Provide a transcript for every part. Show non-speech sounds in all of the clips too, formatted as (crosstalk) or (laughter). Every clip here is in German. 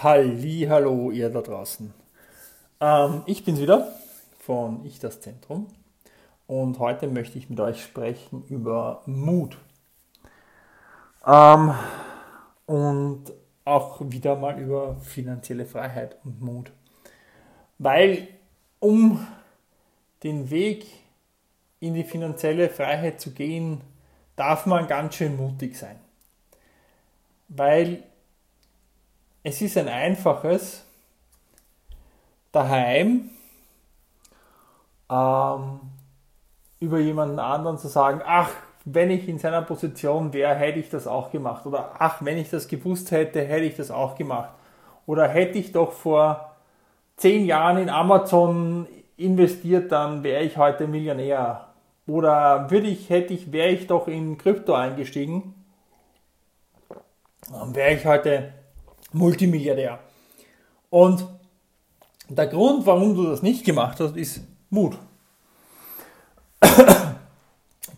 Hallo ihr da draußen. Ähm, ich bin's wieder von Ich das Zentrum und heute möchte ich mit euch sprechen über Mut. Ähm, und auch wieder mal über finanzielle Freiheit und Mut. Weil um den Weg in die finanzielle Freiheit zu gehen, darf man ganz schön mutig sein. Weil es ist ein einfaches, daheim ähm, über jemanden anderen zu sagen, ach, wenn ich in seiner Position wäre, hätte ich das auch gemacht. Oder ach, wenn ich das gewusst hätte, hätte ich das auch gemacht. Oder hätte ich doch vor zehn Jahren in Amazon investiert, dann wäre ich heute Millionär. Oder würde ich, hätte ich, wäre ich doch in Krypto eingestiegen, dann wäre ich heute Multimilliardär. Und der Grund, warum du das nicht gemacht hast, ist Mut. (coughs)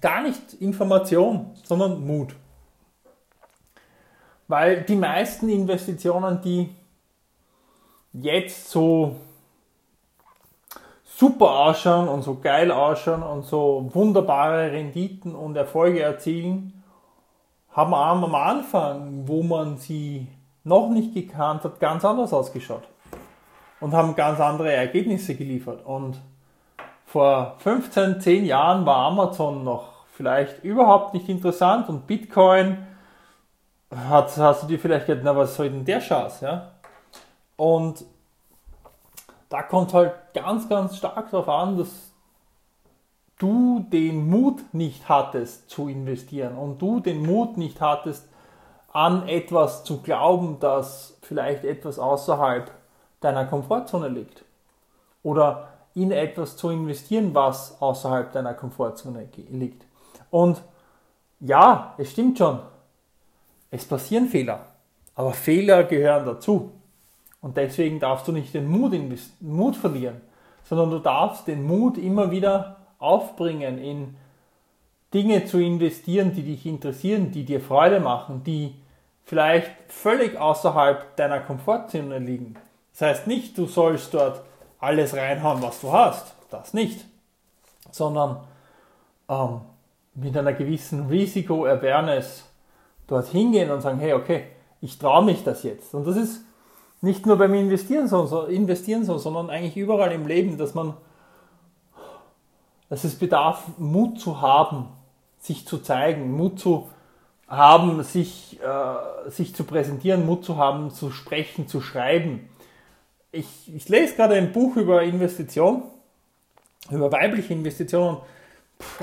Gar nicht Information, sondern Mut. Weil die meisten Investitionen, die jetzt so super ausschauen und so geil ausschauen und so wunderbare Renditen und Erfolge erzielen, haben am Anfang, wo man sie noch nicht gekannt hat, ganz anders ausgeschaut und haben ganz andere Ergebnisse geliefert. Und vor 15, 10 Jahren war Amazon noch vielleicht überhaupt nicht interessant und Bitcoin hat, hast du dir vielleicht gedacht, na was soll denn der Schatz, ja? Und da kommt halt ganz, ganz stark darauf an, dass du den Mut nicht hattest zu investieren und du den Mut nicht hattest, an etwas zu glauben, das vielleicht etwas außerhalb deiner Komfortzone liegt. Oder in etwas zu investieren, was außerhalb deiner Komfortzone liegt. Und ja, es stimmt schon, es passieren Fehler, aber Fehler gehören dazu. Und deswegen darfst du nicht den Mut, Mut verlieren, sondern du darfst den Mut immer wieder aufbringen, in Dinge zu investieren, die dich interessieren, die dir Freude machen, die vielleicht völlig außerhalb deiner Komfortzone liegen. Das heißt nicht, du sollst dort alles reinhauen, was du hast. Das nicht. Sondern ähm, mit einer gewissen Risiko-Awareness dort hingehen und sagen, hey, okay, ich traue mich das jetzt. Und das ist nicht nur beim Investieren so, Investieren so, sondern eigentlich überall im Leben, dass man, dass es bedarf, Mut zu haben, sich zu zeigen, Mut zu haben, sich, äh, sich zu präsentieren, Mut zu haben, zu sprechen, zu schreiben. Ich, ich lese gerade ein Buch über Investition, über weibliche Investitionen.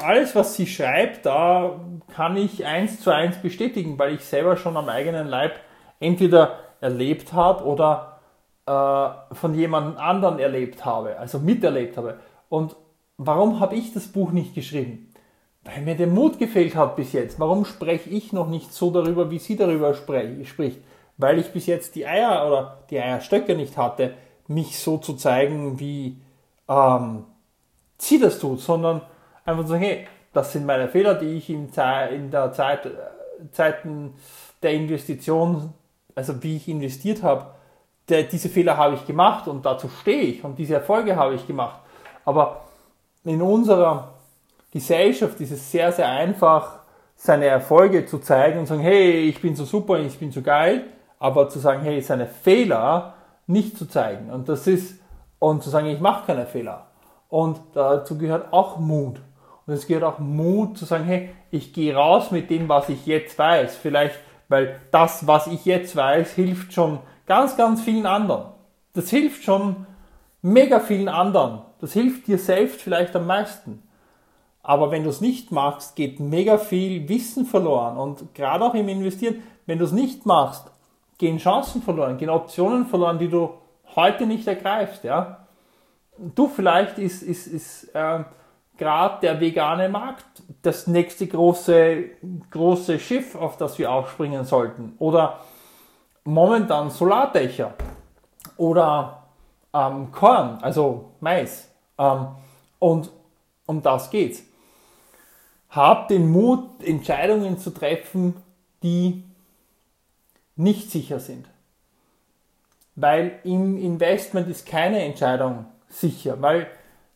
alles, was sie schreibt, da kann ich eins zu eins bestätigen, weil ich selber schon am eigenen Leib entweder erlebt habe oder äh, von jemand anderen erlebt habe, also miterlebt habe. Und warum habe ich das Buch nicht geschrieben? Weil mir der Mut gefehlt hat bis jetzt. Warum spreche ich noch nicht so darüber, wie sie darüber spricht? Weil ich bis jetzt die Eier oder die Eierstöcke nicht hatte, mich so zu zeigen, wie ähm, sie das tut, sondern einfach zu sagen, hey, das sind meine Fehler, die ich in, in der Zeit, äh, Zeiten der Investition also wie ich investiert habe, der, diese Fehler habe ich gemacht und dazu stehe ich und diese Erfolge habe ich gemacht. Aber in unserer Gesellschaft ist es sehr, sehr einfach, seine Erfolge zu zeigen und sagen, hey, ich bin so super, ich bin so geil, aber zu sagen, hey, seine Fehler nicht zu zeigen. Und das ist, und zu sagen, ich mache keine Fehler. Und dazu gehört auch Mut. Und es gehört auch Mut zu sagen, hey, ich gehe raus mit dem, was ich jetzt weiß. Vielleicht weil das, was ich jetzt weiß, hilft schon ganz, ganz vielen anderen. Das hilft schon mega vielen anderen. Das hilft dir selbst vielleicht am meisten. Aber wenn du es nicht machst, geht mega viel Wissen verloren. Und gerade auch im Investieren, wenn du es nicht machst, gehen Chancen verloren, gehen Optionen verloren, die du heute nicht ergreifst. Ja? Du vielleicht ist, ist, ist äh, gerade der vegane Markt das nächste große, große Schiff, auf das wir aufspringen sollten. Oder momentan Solardächer oder ähm, Korn, also Mais. Ähm, und um das geht's. Hab den Mut, Entscheidungen zu treffen, die nicht sicher sind. weil im Investment ist keine Entscheidung sicher, weil,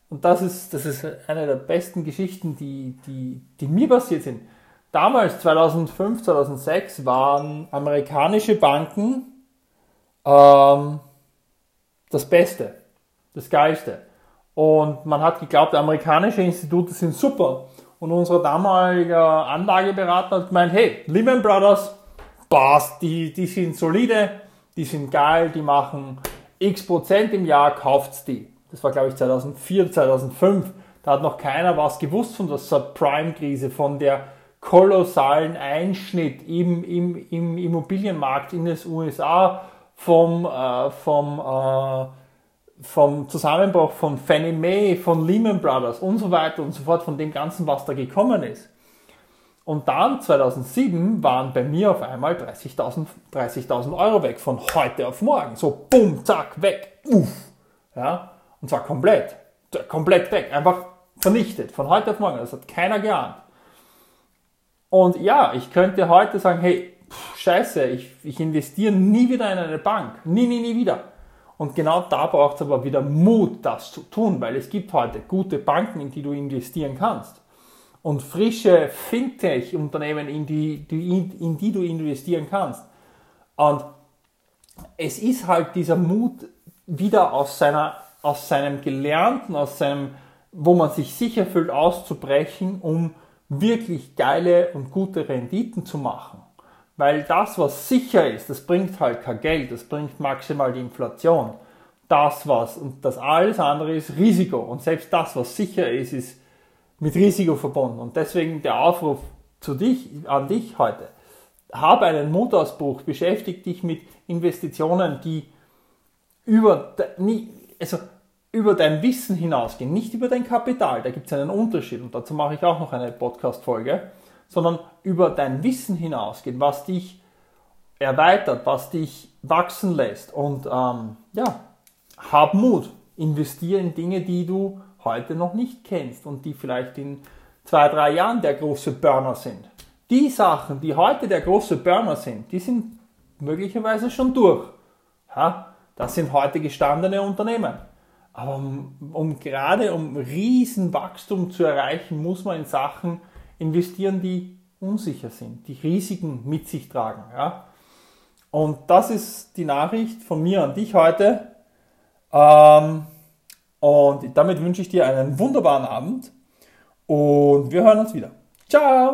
und das ist, das ist eine der besten Geschichten, die, die, die mir passiert sind. Damals, 2005, 2006, waren amerikanische Banken ähm, das Beste, das Geilste. Und man hat geglaubt, amerikanische Institute sind super. Und unser damaliger Anlageberater hat gemeint, hey, Lehman Brothers, passt, die, die sind solide, die sind geil, die machen x Prozent im Jahr, kauft's die. Das war, glaube ich, 2004, 2005. Da hat noch keiner was gewusst von der Subprime-Krise, von der kolossalen Einschnitt im, im, im Immobilienmarkt in den USA, vom, äh, vom, äh, vom Zusammenbruch von Fannie Mae, von Lehman Brothers und so weiter und so fort, von dem Ganzen, was da gekommen ist. Und dann 2007 waren bei mir auf einmal 30.000 30 Euro weg, von heute auf morgen. So, bumm, zack, weg, uff. Ja, und zwar komplett, komplett weg, einfach vernichtet, von heute auf morgen. Das hat keiner geahnt. Und ja, ich könnte heute sagen, hey, pff, scheiße, ich, ich investiere nie wieder in eine Bank. Nie, nie, nie wieder. Und genau da braucht es aber wieder Mut, das zu tun, weil es gibt heute gute Banken, in die du investieren kannst und frische Fintech-Unternehmen, in die, die, in die du investieren kannst. Und es ist halt dieser Mut, wieder aus, seiner, aus seinem Gelernten, aus seinem, wo man sich sicher fühlt, auszubrechen, um wirklich geile und gute Renditen zu machen. Weil das, was sicher ist, das bringt halt kein Geld, das bringt maximal die Inflation. Das was, und das alles andere ist Risiko. Und selbst das, was sicher ist, ist mit Risiko verbunden. Und deswegen der Aufruf zu dich, an dich heute. Habe einen Mutausbruch, beschäftige dich mit Investitionen, die über, also über dein Wissen hinausgehen, nicht über dein Kapital, da gibt es einen Unterschied und dazu mache ich auch noch eine Podcast-Folge, sondern über dein Wissen hinausgehen, was dich erweitert, was dich wachsen lässt und ähm, ja, hab Mut, investiere in Dinge, die du heute noch nicht kennst und die vielleicht in zwei, drei Jahren der große Burner sind. Die Sachen, die heute der große Burner sind, die sind möglicherweise schon durch. Ja, das sind heute gestandene Unternehmen. Aber um, um gerade um Riesenwachstum zu erreichen, muss man in Sachen investieren, die unsicher sind, die Risiken mit sich tragen. Ja? Und das ist die Nachricht von mir an dich heute. Ähm, und damit wünsche ich dir einen wunderbaren Abend und wir hören uns wieder. Ciao!